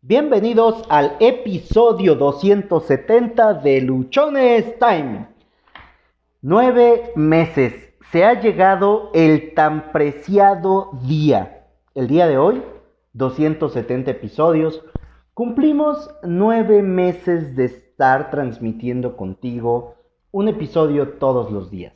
Bienvenidos al episodio 270 de Luchones Time. Nueve meses. Se ha llegado el tan preciado día. El día de hoy, 270 episodios. Cumplimos nueve meses de estar transmitiendo contigo un episodio todos los días.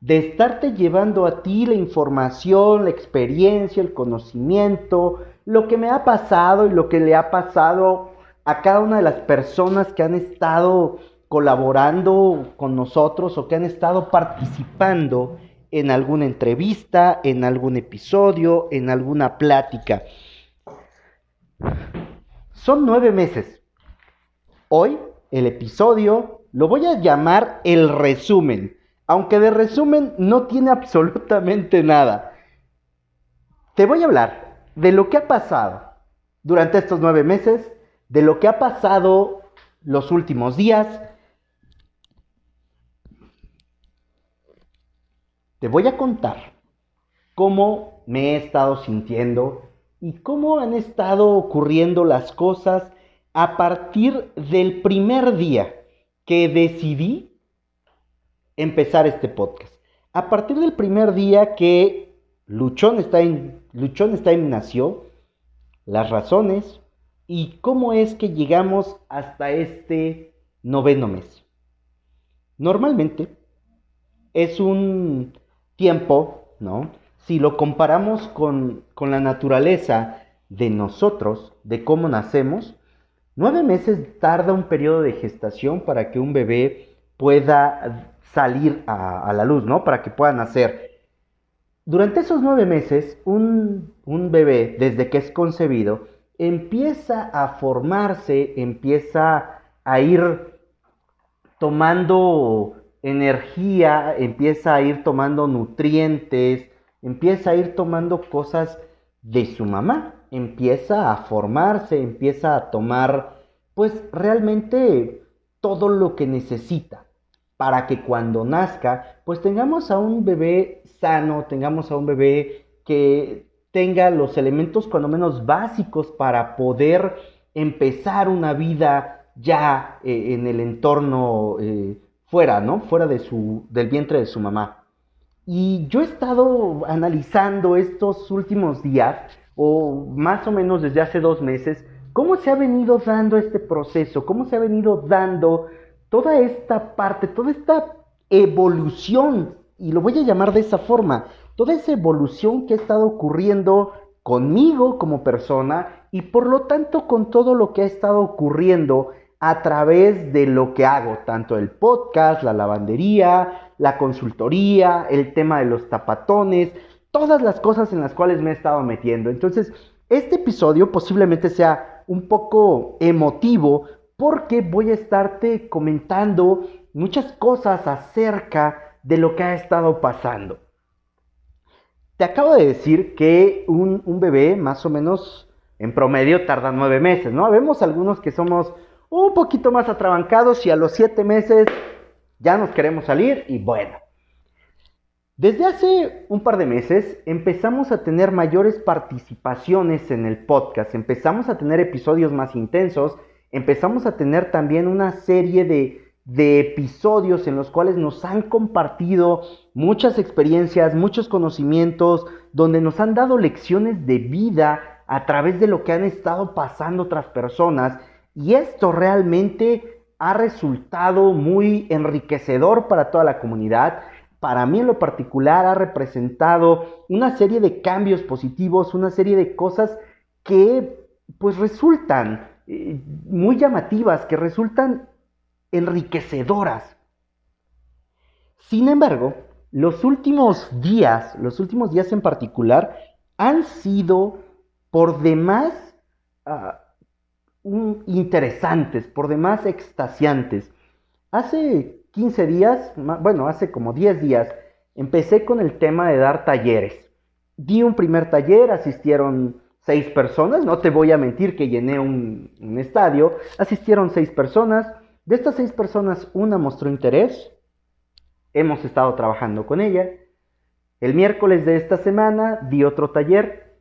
De estarte llevando a ti la información, la experiencia, el conocimiento, lo que me ha pasado y lo que le ha pasado a cada una de las personas que han estado colaborando con nosotros o que han estado participando en alguna entrevista, en algún episodio, en alguna plática. Son nueve meses. Hoy el episodio lo voy a llamar el resumen, aunque de resumen no tiene absolutamente nada. Te voy a hablar de lo que ha pasado durante estos nueve meses, de lo que ha pasado los últimos días. Te voy a contar cómo me he estado sintiendo y cómo han estado ocurriendo las cosas a partir del primer día que decidí empezar este podcast. A partir del primer día que Luchón está en Luchón Time nació, las razones y cómo es que llegamos hasta este noveno mes. Normalmente es un tiempo, ¿no? Si lo comparamos con, con la naturaleza de nosotros, de cómo nacemos, nueve meses tarda un periodo de gestación para que un bebé pueda salir a, a la luz, ¿no? Para que pueda nacer. Durante esos nueve meses, un, bebé, desde que es concebido, empieza a formarse, empieza a ir tomando energía, empieza a ir tomando nutrientes, empieza a ir tomando cosas de su mamá, empieza a formarse, empieza a tomar pues realmente todo lo que necesita para que cuando nazca pues tengamos a un bebé sano, tengamos a un bebé que tenga los elementos cuando menos básicos para poder empezar una vida ya eh, en el entorno eh, fuera, ¿no? Fuera de su, del vientre de su mamá. Y yo he estado analizando estos últimos días, o más o menos desde hace dos meses, cómo se ha venido dando este proceso, cómo se ha venido dando toda esta parte, toda esta evolución y lo voy a llamar de esa forma, toda esa evolución que ha estado ocurriendo conmigo como persona y por lo tanto con todo lo que ha estado ocurriendo a través de lo que hago, tanto el podcast, la lavandería, la consultoría, el tema de los tapatones, todas las cosas en las cuales me he estado metiendo. Entonces, este episodio posiblemente sea un poco emotivo porque voy a estarte comentando muchas cosas acerca de lo que ha estado pasando. Te acabo de decir que un, bebé más o menos en promedio tarda nueve meses, ¿no? Vemos algunos que somos un poquito más atrabancados y a los siete meses ya nos queremos salir y bueno. Desde hace un par de meses empezamos a tener mayores participaciones en el podcast, empezamos a tener episodios más intensos, empezamos a tener también una serie de de episodios en los cuales nos han compartido muchas experiencias, muchos conocimientos, donde nos han dado lecciones de vida a través de lo que han estado pasando otras personas. Y esto realmente ha resultado muy enriquecedor para toda la comunidad. Para mí en lo particular ha representado una serie de cambios positivos, una serie de cosas que pues resultan eh, muy llamativas, que resultan enriquecedoras. Sin embargo, los últimos días, los últimos días en particular, han sido por demás ah, interesantes, por demás extasiantes. Hace 15 días, bueno, hace como 10 días, empecé con el tema de dar talleres. Di un primer taller, asistieron seis personas, no te voy a mentir que llené un, un estadio, asistieron seis personas, de estas seis personas, una mostró interés. Hemos estado trabajando con ella. El miércoles de esta semana di otro taller.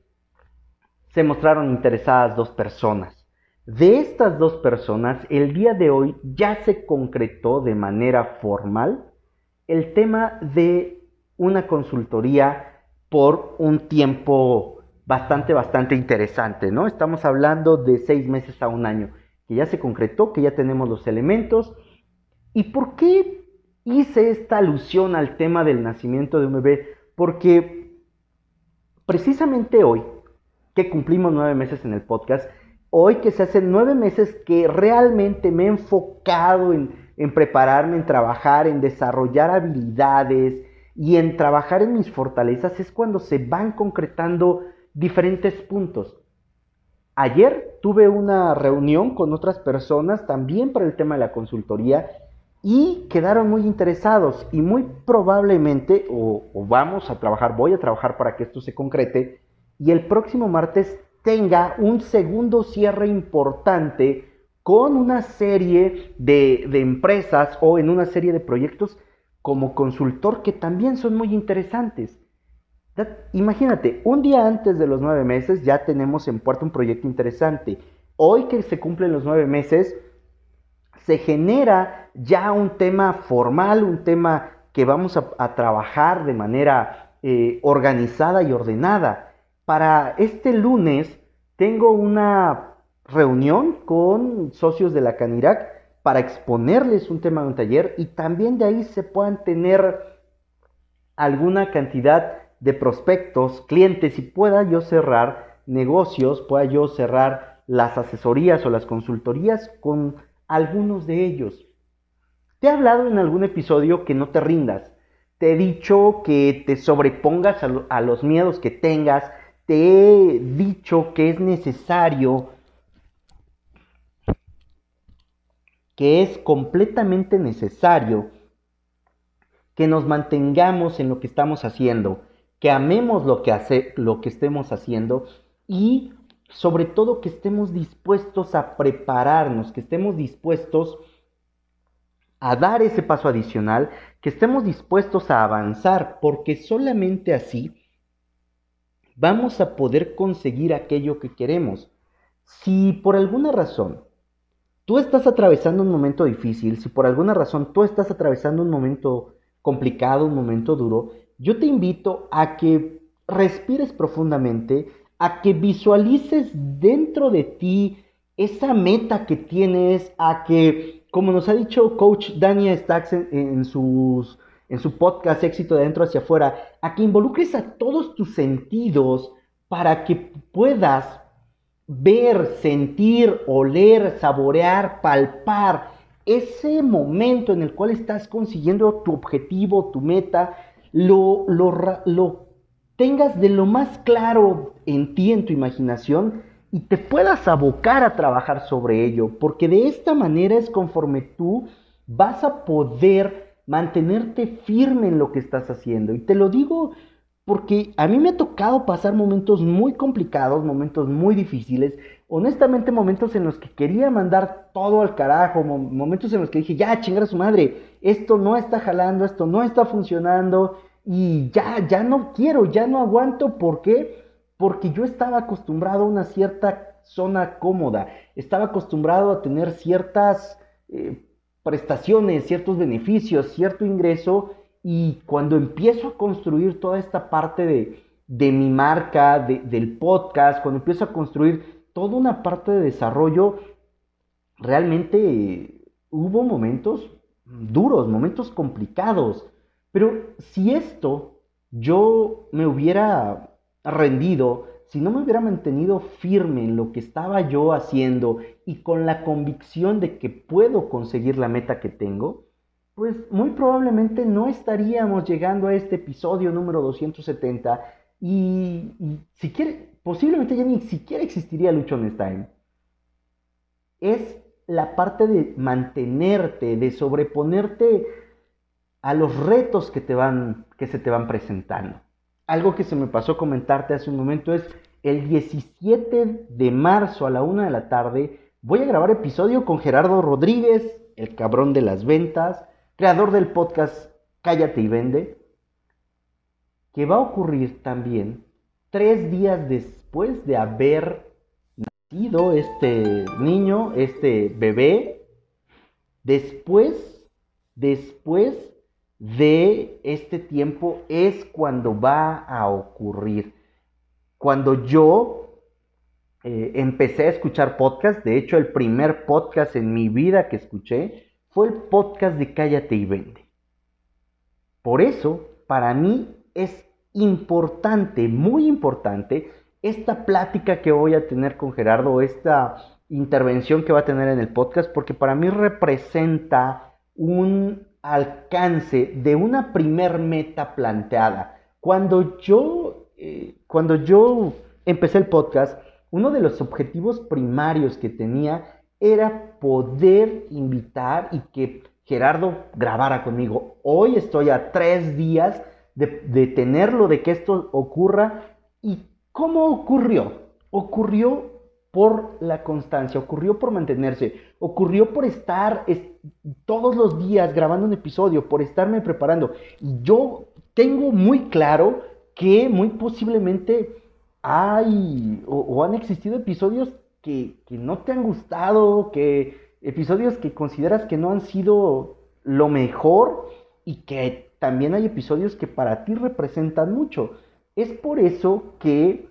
Se mostraron interesadas dos personas. De estas dos personas, el día de hoy ya se concretó de manera formal el tema de una consultoría por un tiempo bastante, bastante interesante, ¿no? Estamos hablando de seis meses a un año, que ya se concretó, que ya tenemos los elementos. ¿Y por qué hice esta alusión al tema del nacimiento de un bebé? Porque precisamente hoy, que cumplimos nueve meses en el podcast, hoy que se hacen nueve meses que realmente me he enfocado en, prepararme, en trabajar, en desarrollar habilidades y en trabajar en mis fortalezas, es cuando se van concretando diferentes puntos. Ayer tuve una reunión con otras personas también para el tema de la consultoría y quedaron muy interesados y muy probablemente, o, vamos a trabajar, voy a trabajar para que esto se concrete, y el próximo martes tenga un segundo cierre importante con una serie de, empresas o en una serie de proyectos como consultor que también son muy interesantes. Imagínate, un día antes de los nueve meses ya tenemos en puerta un proyecto interesante. Hoy que se cumplen los nueve meses, se genera ya un tema formal, un tema que vamos a, trabajar de manera eh, organizada y ordenada. Para este lunes tengo una reunión con socios de la Canirac para exponerles un tema de un taller y también de ahí se puedan tener alguna cantidad de prospectos, clientes y pueda yo cerrar negocios, pueda yo cerrar las asesorías o las consultorías con algunos de ellos. Te he hablado en algún episodio que no te rindas. Te he dicho que te sobrepongas a, a los miedos que tengas, te he dicho que es necesario, que es completamente necesario que nos mantengamos en lo que estamos haciendo, que amemos lo que, hace, lo que estemos haciendo y sobre todo que estemos dispuestos a prepararnos, que estemos dispuestos a dar ese paso adicional, que estemos dispuestos a avanzar, porque solamente así vamos a poder conseguir aquello que queremos. Si por alguna razón tú estás atravesando un momento difícil, si por alguna razón tú estás atravesando un momento complicado, un momento duro, yo te invito a que respires profundamente, a que visualices dentro de ti esa meta que tienes, a que, como nos ha dicho coach Daniel Stacks en, en su podcast Éxito de adentro hacia afuera, a que involucres a todos tus sentidos para que puedas ver, sentir, oler, saborear, palpar ese momento en el cual estás consiguiendo tu objetivo, tu meta, lo, lo, lo tengas de lo más claro en ti, en tu imaginación, y te puedas abocar a trabajar sobre ello, porque de esta manera es conforme tú vas a poder mantenerte firme en lo que estás haciendo. Y te lo digo porque a mí me ha tocado pasar momentos muy complicados, momentos muy difíciles, honestamente momentos en los que quería mandar todo al carajo, momentos en los que dije, ya, chingar a su madre, esto no está jalando, esto no está funcionando y ya, ya no quiero, ya no aguanto, ¿por qué? Porque yo estaba acostumbrado a una cierta zona cómoda, estaba acostumbrado a tener ciertas... Eh, prestaciones, ciertos beneficios, cierto ingreso y cuando empiezo a construir toda esta parte de, mi marca, del podcast, cuando empiezo a construir toda una parte de desarrollo, realmente hubo momentos duros, momentos complicados. Pero si esto yo me hubiera rendido, si no me hubiera mantenido firme en lo que estaba yo haciendo y con la convicción de que puedo conseguir la meta que tengo, pues muy probablemente no estaríamos llegando a este episodio número 270 y, si posiblemente ya ni siquiera existiría Luchones Time. Es la parte de mantenerte, de sobreponerte a los retos que, te van, que se te van presentando. Algo que se me pasó comentarte hace un momento es el 17 de marzo a la una de la tarde voy a grabar episodio con Gerardo Rodríguez, el cabrón de las ventas, creador del podcast Cállate y Vende, que va a ocurrir también tres días después de haber nacido este niño, este bebé, después, después de este tiempo es cuando va a ocurrir. Cuando yo eh, empecé a escuchar podcast, de hecho el primer podcast en mi vida que escuché fue el podcast de Cállate y Vende. Por eso, para mí es importante, muy importante, esta plática que voy a tener con Gerardo, esta intervención que va a tener en el podcast, porque para mí representa un alcance de una primer meta planteada. Cuando yo, eh, cuando yo empecé el podcast, uno de los objetivos primarios que tenía era poder invitar y que Gerardo grabara conmigo. Hoy estoy a tres días de, de tenerlo, de que esto ocurra. ¿Y cómo ocurrió? Ocurrió por la constancia, ocurrió por mantenerse, ocurrió por estar todos los días grabando un episodio, por estarme preparando. Y yo tengo muy claro que muy posiblemente hay o, han existido episodios que, que, no te han gustado, que episodios que consideras que no han sido lo mejor y que también hay episodios que para ti representan mucho. Es por eso que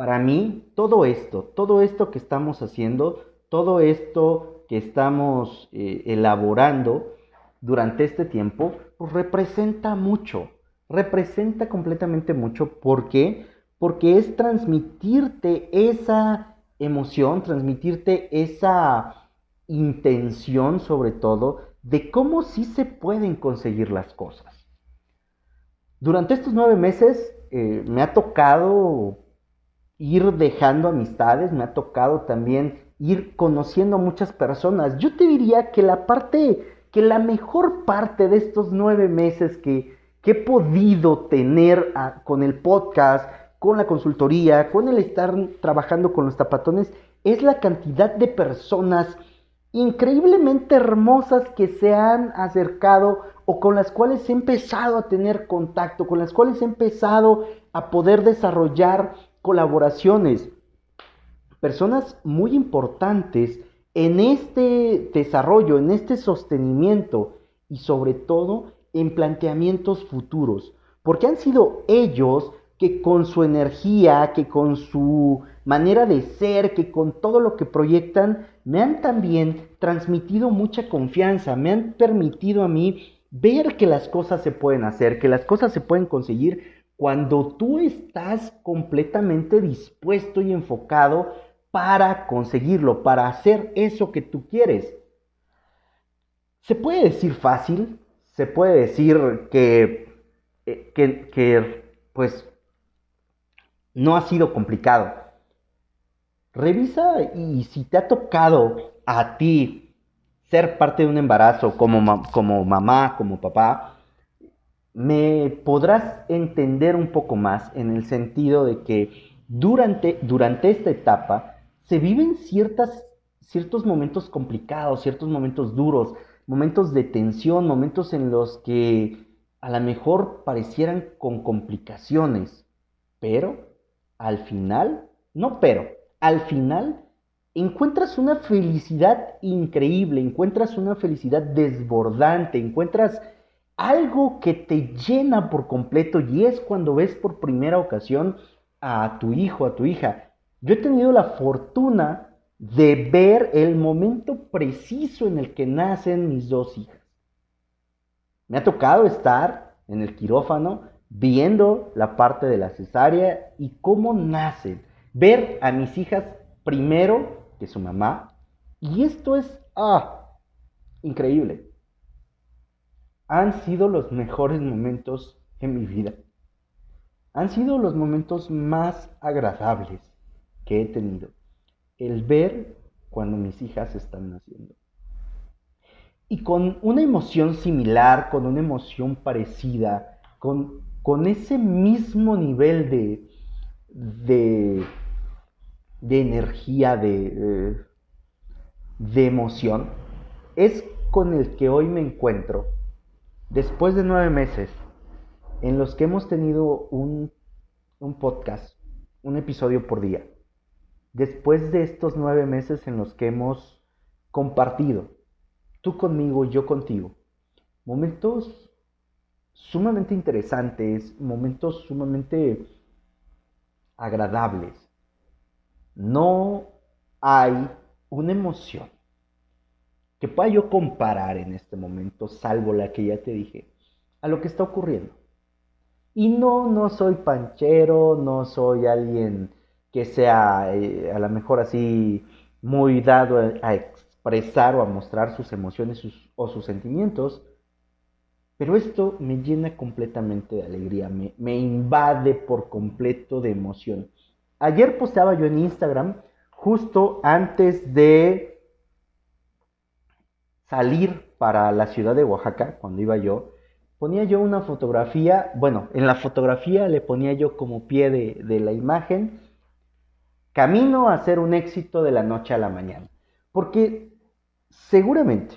para mí, todo esto, todo esto que estamos haciendo, todo esto que estamos eh, elaborando durante este tiempo, pues representa mucho, representa completamente mucho. ¿Por qué? Porque es transmitirte esa emoción, transmitirte esa intención sobre todo de cómo sí se pueden conseguir las cosas. Durante estos nueve meses eh, me ha tocado ir dejando amistades, me ha tocado también ir conociendo muchas personas. Yo te diría que la parte, que la mejor parte de estos nueve meses que, he podido tener ah, con el podcast, con la consultoría, con el estar trabajando con los tapatones, es la cantidad de personas increíblemente hermosas que se han acercado o con las cuales he empezado a tener contacto, con las cuales he empezado a poder desarrollar colaboraciones, personas muy importantes en este desarrollo, en este sostenimiento y sobre todo en planteamientos futuros, porque han sido ellos que con su energía, que con su manera de ser, que con todo lo que proyectan, me han también transmitido mucha confianza, me han permitido a mí ver que las cosas se pueden hacer, que las cosas se pueden conseguir cuando tú estás completamente dispuesto y enfocado para conseguirlo, para hacer eso que tú quieres. Se puede decir fácil, se puede decir que, eh, que, pues, no ha sido complicado. Revisa y si te ha tocado a ti ser parte de un embarazo como, como mamá, como papá, me podrás entender un poco más en el sentido de que durante, durante esta etapa se viven ciertas, ciertos momentos complicados, ciertos momentos duros, momentos de tensión, momentos en los que a lo mejor parecieran con complicaciones, pero al final, no pero, al final encuentras una felicidad increíble, encuentras una felicidad desbordante, encuentras algo que te llena por completo y es cuando ves por primera ocasión a tu hijo, a tu hija. Yo he tenido la fortuna de ver el momento preciso en el que nacen mis dos hijas. Me ha tocado estar en el quirófano viendo la parte de la cesárea y cómo nacen. Ver a mis hijas primero que su mamá. Y esto es, ah, increíble han sido los mejores momentos en mi vida. Han sido los momentos más agradables que he tenido. El ver cuando mis hijas están naciendo. Y con una emoción similar, con una emoción parecida, con, con ese mismo nivel de, de, de energía, de, de emoción, es con el que hoy me encuentro Después de nueve meses en los que hemos tenido un, podcast, un episodio por día, después de estos nueve meses en los que hemos compartido, tú conmigo, yo contigo, momentos sumamente interesantes, momentos sumamente agradables. No hay una emoción que pueda yo comparar en este momento, salvo la que ya te dije, a lo que está ocurriendo. Y no, no soy panchero, no soy alguien que sea eh, a lo mejor así muy dado a, expresar o a mostrar sus emociones o sus sentimientos, pero esto me llena completamente de alegría, me, me invade por completo de emoción. Ayer posteaba yo en Instagram, justo antes de salir para la ciudad de Oaxaca, cuando iba yo, ponía yo una fotografía, bueno, en la fotografía le ponía yo como pie de, la imagen, camino a ser un éxito de la noche a la mañana. Porque seguramente,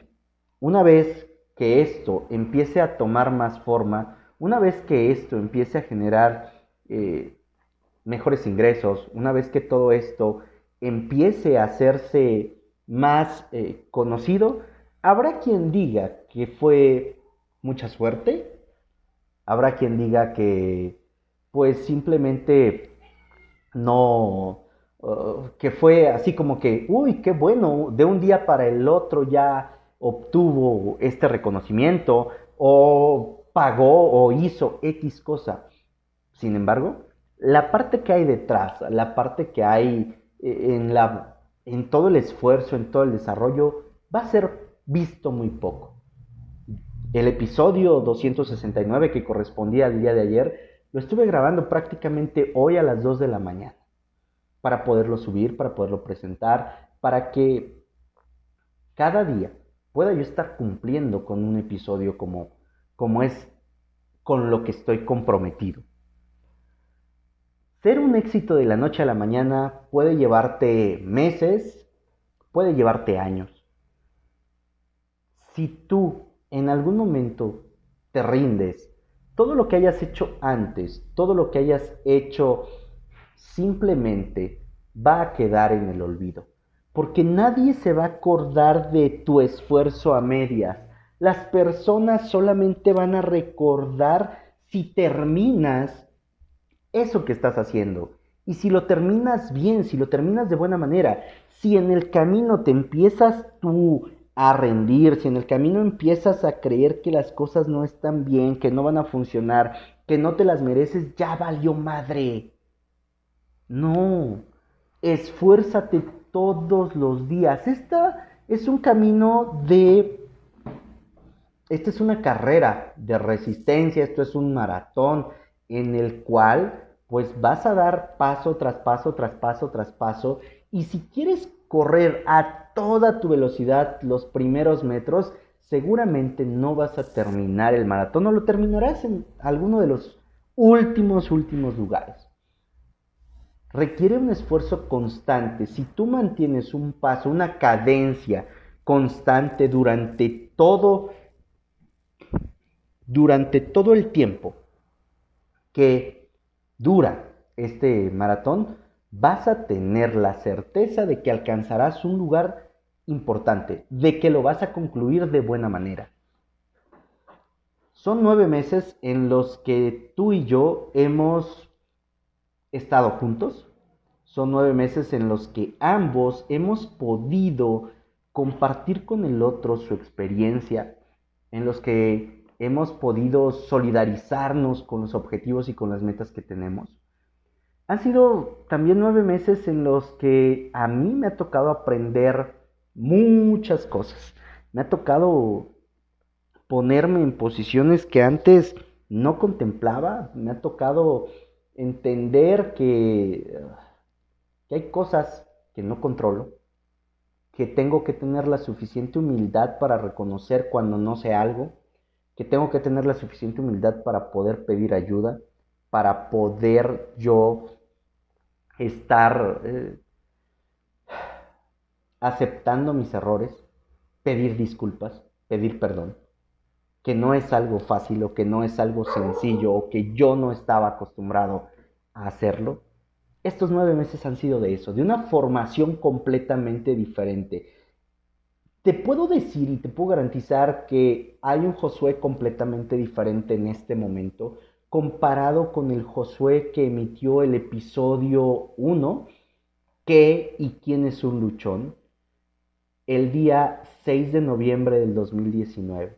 una vez que esto empiece a tomar más forma, una vez que esto empiece a generar eh, mejores ingresos, una vez que todo esto empiece a hacerse más eh, conocido, habrá quien diga que fue mucha suerte, habrá quien diga que pues simplemente no, uh, que fue así como que, uy, qué bueno, de un día para el otro ya obtuvo este reconocimiento o pagó o hizo X cosa. Sin embargo, la parte que hay detrás, la parte que hay eh, en, la, en todo el esfuerzo, en todo el desarrollo, va a ser visto muy poco. El episodio 269 que correspondía al día de ayer, lo estuve grabando prácticamente hoy a las 2 de la mañana para poderlo subir, para poderlo presentar, para que cada día pueda yo estar cumpliendo con un episodio como, como es con lo que estoy comprometido. Ser un éxito de la noche a la mañana puede llevarte meses, puede llevarte años. Si tú en algún momento te rindes, todo lo que hayas hecho antes, todo lo que hayas hecho simplemente va a quedar en el olvido porque nadie se va a acordar de tu esfuerzo a medias. Las personas solamente van a recordar si terminas eso que estás haciendo. Y si lo terminas bien, si lo terminas de buena manera, si en el camino te empiezas tú a rendir, si en el camino empiezas a creer que las cosas no están bien, que no van a funcionar, que no te las mereces, ya valió madre. No, esfuérzate todos los días. Esta es un camino de... Esta es una carrera de resistencia, esto es un maratón en el cual pues vas a dar paso tras paso, tras paso, tras paso. Y si quieres correr a toda tu velocidad los primeros metros, seguramente no vas a terminar el maratón o lo terminarás en alguno de los últimos, últimos lugares requiere un esfuerzo constante. Si tú mantienes un paso, una cadencia constante durante todo, durante todo el tiempo que dura este maratón, vas a tener la certeza de que alcanzarás un lugar importante, de que lo vas a concluir de buena manera. Son nueve meses en los que tú y yo hemos estado juntos. Son nueve meses en los que ambos hemos podido compartir con el otro su experiencia, en los que hemos podido solidarizarnos con los objetivos y con las metas que tenemos. Han sido también nueve meses en los que a mí me ha tocado aprender muchas cosas. Me ha tocado ponerme en posiciones que antes no contemplaba. Me ha tocado entender que, que hay cosas que no controlo, que tengo que tener la suficiente humildad para reconocer cuando no sé algo, que tengo que tener la suficiente humildad para poder pedir ayuda, para poder yo estar eh, aceptando mis errores, pedir disculpas, pedir perdón que no es algo fácil o que no es algo sencillo o que yo no estaba acostumbrado a hacerlo. estos nueve meses han sido de eso, de una formación completamente diferente. Te puedo decir y te puedo garantizar que hay un Josué completamente diferente en este momento comparado con el Josué que emitió el episodio 1, ¿Qué y quién es un luchón? El día 6 de noviembre del 2019.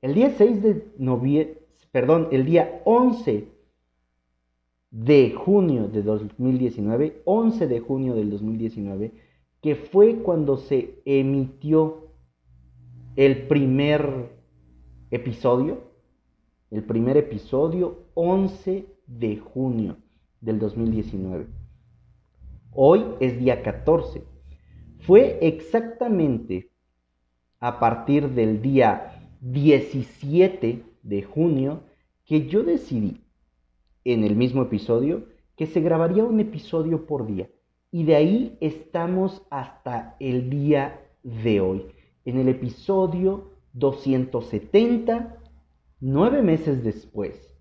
El día 6 de noviembre, perdón, el día 11 de junio de 2019, 11 de junio del 2019, que fue cuando se emitió el primer episodio el primer episodio 11 de junio del 2019. Hoy es día 14. Fue exactamente a partir del día 17 de junio que yo decidí en el mismo episodio que se grabaría un episodio por día. Y de ahí estamos hasta el día de hoy, en el episodio 270 nueve meses después,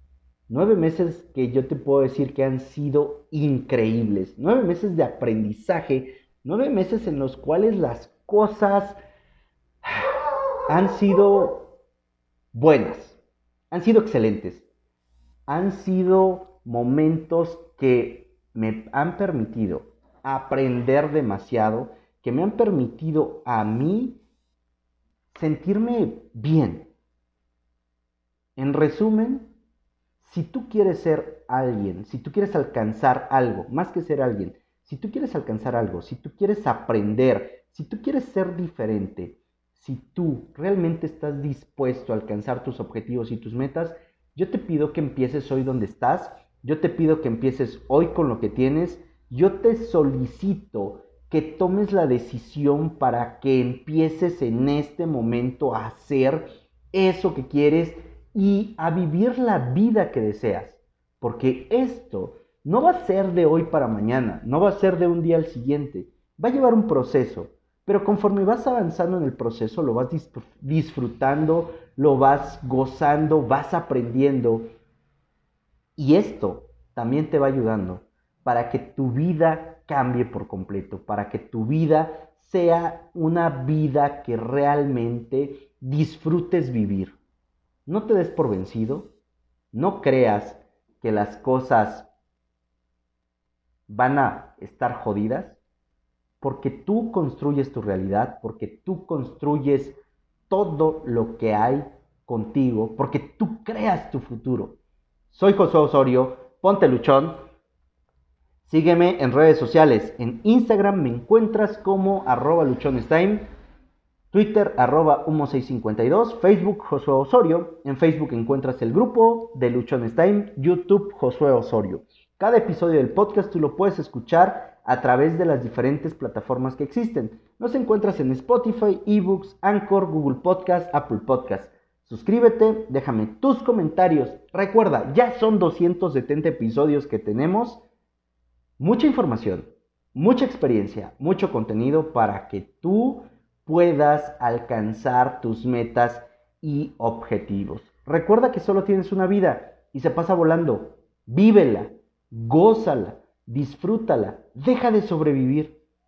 nueve meses que yo te puedo decir que han sido increíbles, nueve meses de aprendizaje, nueve meses en los cuales las cosas han sido buenas, han sido excelentes, han sido momentos que me han permitido aprender demasiado, que me han permitido a mí sentirme bien, en resumen, si tú quieres ser alguien, si tú quieres alcanzar algo, más que ser alguien, si tú quieres alcanzar algo, si tú quieres aprender, si tú quieres ser diferente, si tú realmente estás dispuesto a alcanzar tus objetivos y tus metas, yo te pido que empieces hoy donde estás, yo te pido que empieces hoy con lo que tienes, yo te solicito que tomes la decisión para que empieces en este momento a hacer eso que quieres y a vivir la vida que deseas. Porque esto no va a ser de hoy para mañana, no va a ser de un día al siguiente, va a llevar un proceso. Pero conforme vas avanzando en el proceso, lo vas disfrutando, lo vas gozando, vas aprendiendo. Y esto también te va ayudando para que tu vida cambie por completo, para que tu vida sea una vida que realmente disfrutes vivir. No te des por vencido, no creas que las cosas van a estar jodidas, porque tú construyes tu realidad, porque tú construyes todo lo que hay contigo, porque tú creas tu futuro. Soy José Osorio, ponte luchón. Sígueme en redes sociales. En Instagram me encuentras como arroba luchonestime Twitter arroba humo652, Facebook Josué Osorio, en Facebook encuentras el grupo de Luchones Time, YouTube Josué Osorio. Cada episodio del podcast tú lo puedes escuchar a través de las diferentes plataformas que existen. Nos encuentras en Spotify, eBooks, Anchor, Google Podcast, Apple Podcast. Suscríbete, déjame tus comentarios. Recuerda, ya son 270 episodios que tenemos. Mucha información, mucha experiencia, mucho contenido para que tú puedas alcanzar tus metas y objetivos. Recuerda que solo tienes una vida y se pasa volando. Vívela, gózala, disfrútala, deja de sobrevivir.